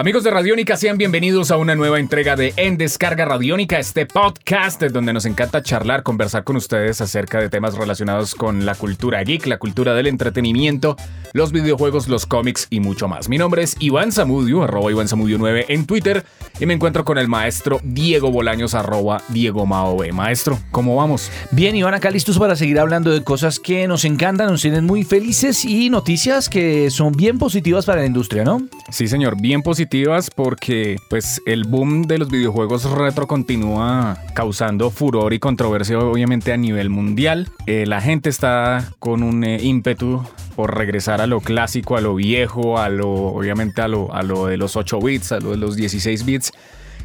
Amigos de Radiónica, sean bienvenidos a una nueva entrega de En Descarga Radiónica, este podcast donde nos encanta charlar, conversar con ustedes acerca de temas relacionados con la cultura geek, la cultura del entretenimiento, los videojuegos, los cómics y mucho más. Mi nombre es Iván Zamudio, arroba Iván Zamudio 9 en Twitter y me encuentro con el maestro Diego Bolaños, arroba Diego Maove. Maestro, ¿cómo vamos? Bien, Iván, acá listos para seguir hablando de cosas que nos encantan, nos tienen muy felices y noticias que son bien positivas para la industria, ¿no? Sí, señor, bien positivas porque pues el boom de los videojuegos retro continúa causando furor y controversia obviamente a nivel mundial. Eh, la gente está con un eh, ímpetu por regresar a lo clásico, a lo viejo, a lo obviamente a lo, a lo de los 8 bits, a lo de los 16 bits.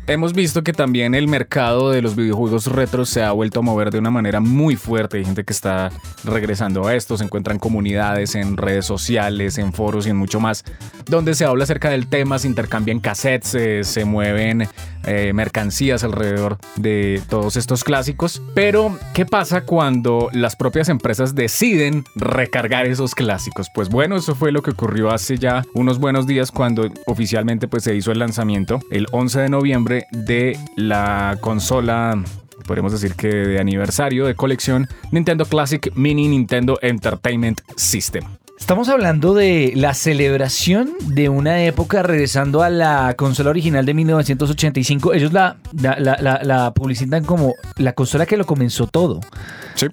Hemos visto que también el mercado de los videojuegos retro se ha vuelto a mover de una manera muy fuerte. Hay gente que está regresando a esto, se encuentran comunidades, en redes sociales, en foros y en mucho más, donde se habla acerca del tema, se intercambian cassettes, eh, se mueven eh, mercancías alrededor de todos estos clásicos. Pero, ¿qué pasa cuando las propias empresas deciden recargar esos clásicos? Pues bueno, eso fue lo que ocurrió hace ya unos buenos días cuando oficialmente pues, se hizo el lanzamiento el 11 de noviembre de la consola podríamos decir que de aniversario de colección Nintendo Classic Mini Nintendo Entertainment System. Estamos hablando de la celebración de una época regresando a la consola original de 1985. Ellos la, la, publicitan como la consola que lo comenzó todo.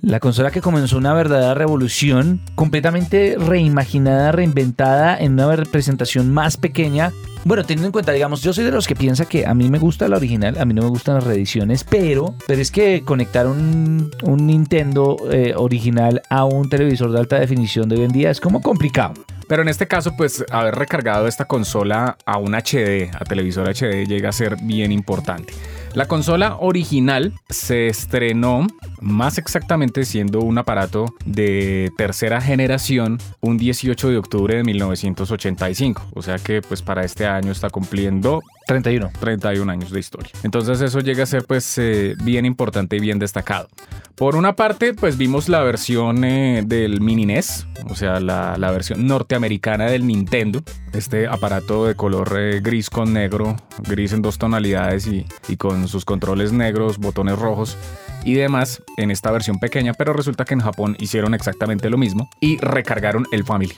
La consola que comenzó una verdadera revolución, completamente reimaginada, reinventada en una representación más pequeña bueno, teniendo en cuenta, digamos, yo soy de los que piensa que a mí me gusta la original, a mí no me gustan las reediciones, pero, pero es que conectar un, un Nintendo eh, original a un televisor de alta definición de hoy en día es como complicado. Pero en este caso, pues haber recargado esta consola a un HD, a televisor HD, llega a ser bien importante. La consola original se estrenó más exactamente siendo un aparato de tercera generación un 18 de octubre de 1985. O sea que pues para este año está cumpliendo 31. 31 años de historia. Entonces eso llega a ser pues eh, bien importante y bien destacado. Por una parte, pues vimos la versión eh, del Mini NES, o sea, la, versión norteamericana del Nintendo. Este aparato de color eh, gris con negro, gris en dos tonalidades y, y con sus controles negros, botones rojos y demás en esta versión pequeña, pero resulta que en Japón hicieron exactamente lo mismo y recargaron el Family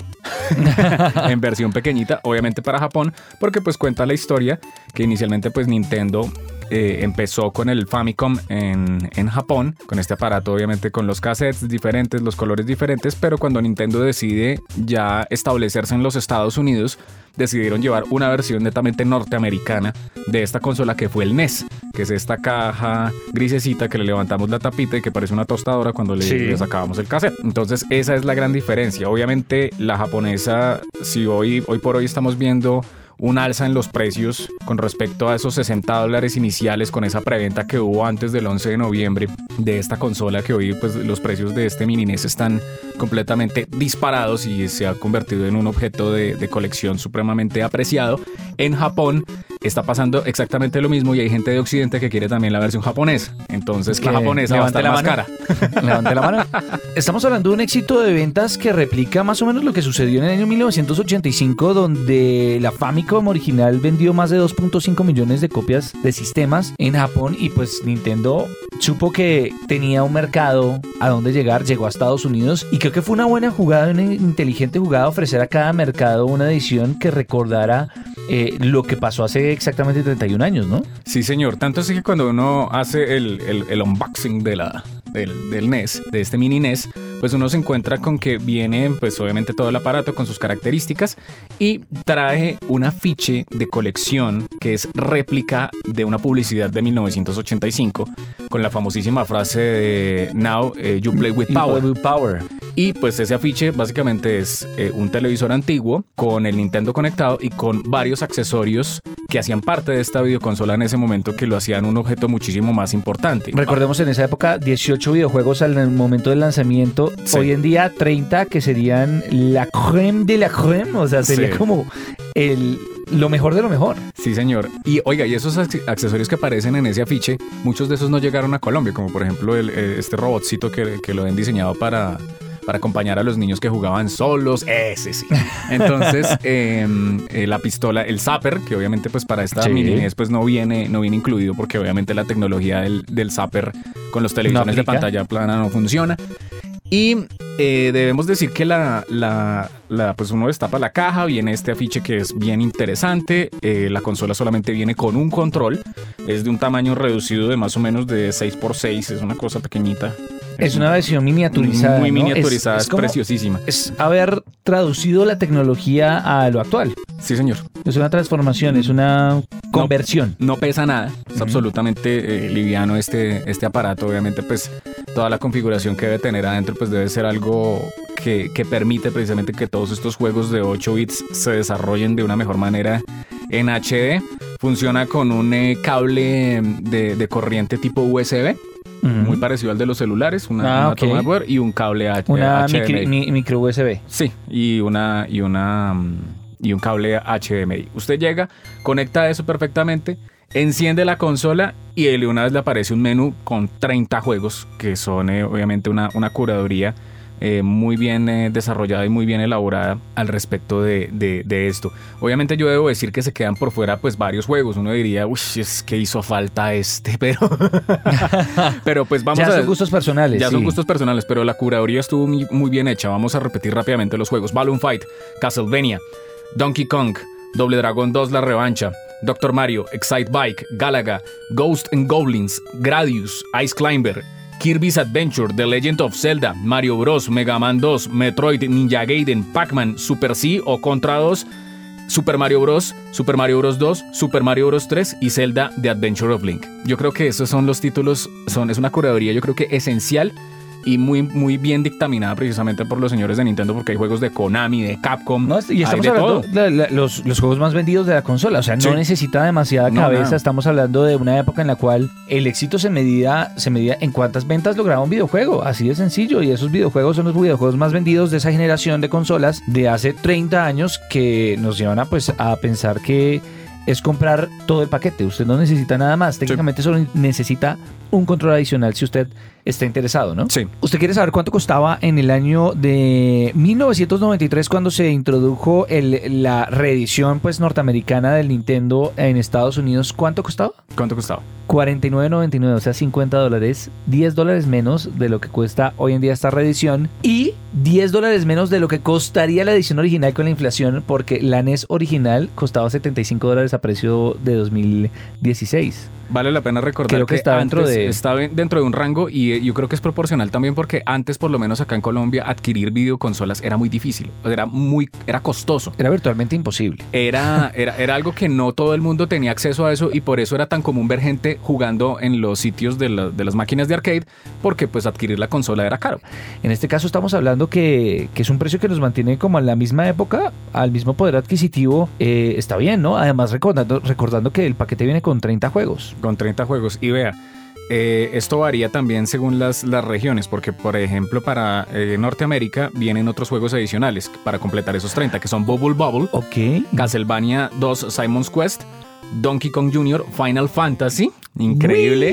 en versión pequeñita, obviamente para Japón, porque pues cuenta la historia que inicialmente pues Nintendo eh, empezó con el Famicom en, en, Japón, con este aparato obviamente con los cassettes diferentes, los colores diferentes, pero cuando Nintendo decide ya establecerse en los Estados Unidos, decidieron llevar una versión netamente norteamericana de esta consola que fue el NES, que es esta caja grisecita que le levantamos la tapita y que parece una tostadora cuando le, le sacábamos el cassette. Entonces esa es la gran diferencia. Obviamente la japonesa, si hoy, hoy por hoy estamos viendo un alza en los precios con respecto a esos 60 dólares iniciales con esa preventa que hubo antes del 11 de noviembre de esta consola que hoy pues los precios de este mini NES están completamente disparados y se ha convertido en un objeto de, de colección supremamente apreciado. En Japón está pasando exactamente lo mismo y hay gente de Occidente que quiere también la versión japonesa. Entonces la japonesa va a estar más cara. Levante la mano. Estamos hablando de un éxito de ventas que replica más o menos lo que sucedió en el año 1985 donde la Famicom original vendió más de 2.5 millones de copias de sistemas en Japón y pues Nintendo supo que tenía un mercado a donde llegar, llegó a Estados Unidos y creo que fue una buena jugada, una inteligente jugada ofrecer a cada mercado una edición que recordara eh, lo que pasó hace exactamente 31 años, ¿no? Sí, señor. Tanto así que cuando uno hace el, el, unboxing de la, del, del, NES, de este mini NES, pues uno se encuentra con que viene, pues obviamente todo el aparato con sus características y trae un afiche de colección que es réplica de una publicidad de 1985 con la famosísima frase de Now eh, you play with power. power. Y pues ese afiche básicamente es eh, un televisor antiguo con el Nintendo conectado y con varios accesorios que hacían parte de esta videoconsola en ese momento que lo hacían un objeto muchísimo más importante. Recordemos en esa época 18 videojuegos al momento del lanzamiento, hoy en día 30 que serían la creme de la creme, o sea, sería como el lo mejor de lo mejor. Sí, señor. Y oiga, y esos accesorios que aparecen en ese afiche, muchos de esos no llegaron a Colombia, como por ejemplo el, este robotcito que, que lo han diseñado para para acompañar a los niños que jugaban solos, ese sí. Entonces, eh, eh, la pistola, el zapper, que obviamente pues para esta Sí. mini NES pues no viene, no viene incluido porque obviamente la tecnología del, del zapper con los televisores de pantalla plana no funciona. Y eh, debemos decir que la, la, la, pues uno destapa la caja, viene este afiche que es bien interesante. eh, la consola solamente viene con un control, es de un tamaño reducido de más o menos de 6x6, es una cosa pequeñita. Es una versión miniaturizada. Muy ¿no? miniaturizada, es, como- preciosísima. Es haber traducido la tecnología a lo actual. Sí, señor. Es una transformación, es una conversión. No pesa nada, es absolutamente eh, liviano este, este aparato. Obviamente, pues toda la configuración que debe tener adentro, pues debe ser algo que, que permite precisamente que todos estos juegos de 8 bits se desarrollen de una mejor manera en HD. Funciona con un eh, cable de, de corriente tipo USB, muy parecido al de los celulares, una, Ah, una ok. toma de poder y un cable H- Una HDMI. micro, mi- micro USB. Sí, y una y una mm, y un cable HDMI. Usted llega, conecta eso perfectamente, enciende la consola y de una vez le aparece un menú con 30 juegos que son eh, obviamente una, una curaduría eh, muy bien eh, desarrollada y muy bien elaborada al respecto de, de- de esto. Obviamente yo debo decir que se quedan por fuera pues varios juegos. Uno diría, uy, es que hizo falta este, pero, pero pues vamos ya a son gustos personales. ya sí. son gustos personales, pero la curaduría estuvo muy, muy bien hecha. Vamos a repetir rápidamente los juegos. Balloon Fight, Castlevania, Donkey Kong, Doble Dragon 2 La Revancha, Doctor Mario, Excite Bike, Galaga, Ghost and Goblins, Gradius, Ice Climber, Kirby's Adventure, The Legend of Zelda, Mario Bros, Mega Man 2, Metroid, Ninja Gaiden, Pac-Man, Super C o Contra 2, Super Mario Bros, Super Mario Bros 2, Super Mario Bros 3 y Zelda The Adventure of Link. Yo creo que esos son los títulos, son, es una curaduría yo creo que esencial y muy, muy bien dictaminada precisamente por los señores de Nintendo porque hay juegos de Konami, de Capcom, No, y estamos de hablando de los, los juegos más vendidos de la consola. O sea, no Sí. necesita demasiada No, cabeza. Estamos hablando de una época en la cual el éxito se medía, se medía en cuántas ventas lograba un videojuego. Así de sencillo. Y esos videojuegos son los videojuegos más vendidos de esa generación de consolas de hace 30 años que nos llevan a, pues, a pensar que es comprar todo el paquete. Usted no necesita nada más. Técnicamente solo necesita un control adicional si usted está interesado, ¿no? Sí. ¿Usted quiere saber cuánto costaba en el año de 1993 cuando se introdujo el- la reedición pues norteamericana del Nintendo en Estados Unidos? ¿Cuánto costaba? ¿Cuánto costaba? 49.99, o sea, 50 dólares, 10 dólares menos de lo que cuesta hoy en día esta reedición y 10 dólares menos de lo que costaría la edición original con la inflación porque la NES original costaba 75 dólares a precio de 2016. Vale la pena recordar Creo que está dentro de- está ben- dentro de un rango y eh, yo creo que es proporcional también porque antes por lo menos acá en Colombia adquirir videoconsolas era muy difícil, era muy era costoso. Era virtualmente imposible. Era, era, era algo que no todo el mundo tenía acceso a eso y por eso era tan común ver gente jugando en los sitios de, la- de las máquinas de arcade porque pues adquirir la consola era caro. En este caso estamos hablando que, que es un precio que nos mantiene como en la misma época, al mismo poder adquisitivo, eh, está bien, ¿no? Además recordando, recordando que el paquete viene con 30 juegos. con 30 juegos. Y vea, eh, esto varía también según las, las regiones, porque por ejemplo para eh, Norteamérica vienen otros juegos adicionales para completar esos 30, que son Bubble Bubble, Ok. Castlevania 2 Simon's Quest, Donkey Kong Jr., Final Fantasy, increíble.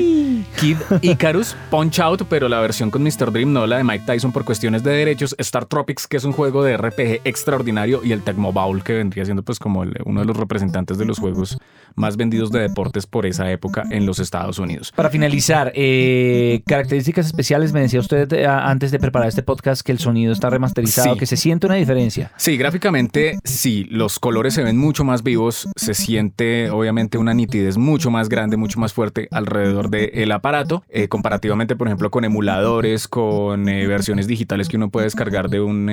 Kid Icarus, Punch Out, pero la versión con Mr. Dream, no la de Mike Tyson por cuestiones de derechos, Star Tropics, que es un juego de RPG extraordinario, y el Tecmo Bowl, que vendría siendo pues como el- uno de los representantes de los juegos más vendidos de deportes por esa época en los Estados Unidos. Para finalizar, eh, características especiales, me decía usted eh, antes de preparar este podcast que el sonido está remasterizado, Sí. que se siente una diferencia. Sí, gráficamente sí, los colores se ven mucho más vivos, se siente obviamente una nitidez mucho más grande, mucho más fuerte alrededor del aparato, eh, comparativamente por ejemplo con emuladores, con eh, versiones digitales que uno puede descargar de un,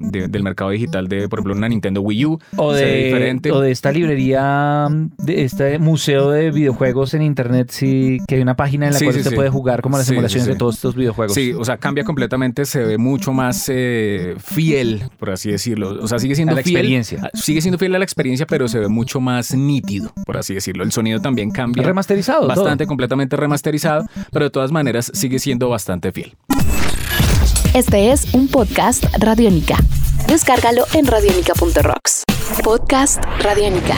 de- del mercado digital de por ejemplo una Nintendo Wii U. O de, diferente. o de esta librería, de este museo de videojuegos en internet, sí, que hay una página en la Sí, cual sí, usted sí. puede jugar como las simulaciones sí. de todos estos videojuegos. Sí, o sea, cambia completamente, se ve mucho más eh, fiel, por así decirlo. O sea, sigue siendo A la fiel. experiencia. Sigue siendo fiel a la experiencia, pero se ve mucho más nítido, por así decirlo. El sonido también cambia. Remasterizado. todo. bastante completamente remasterizado, pero de todas maneras sigue siendo bastante fiel. Este es un podcast Radiónica. Descárgalo en radiónica.rocks. Podcast Radiónica.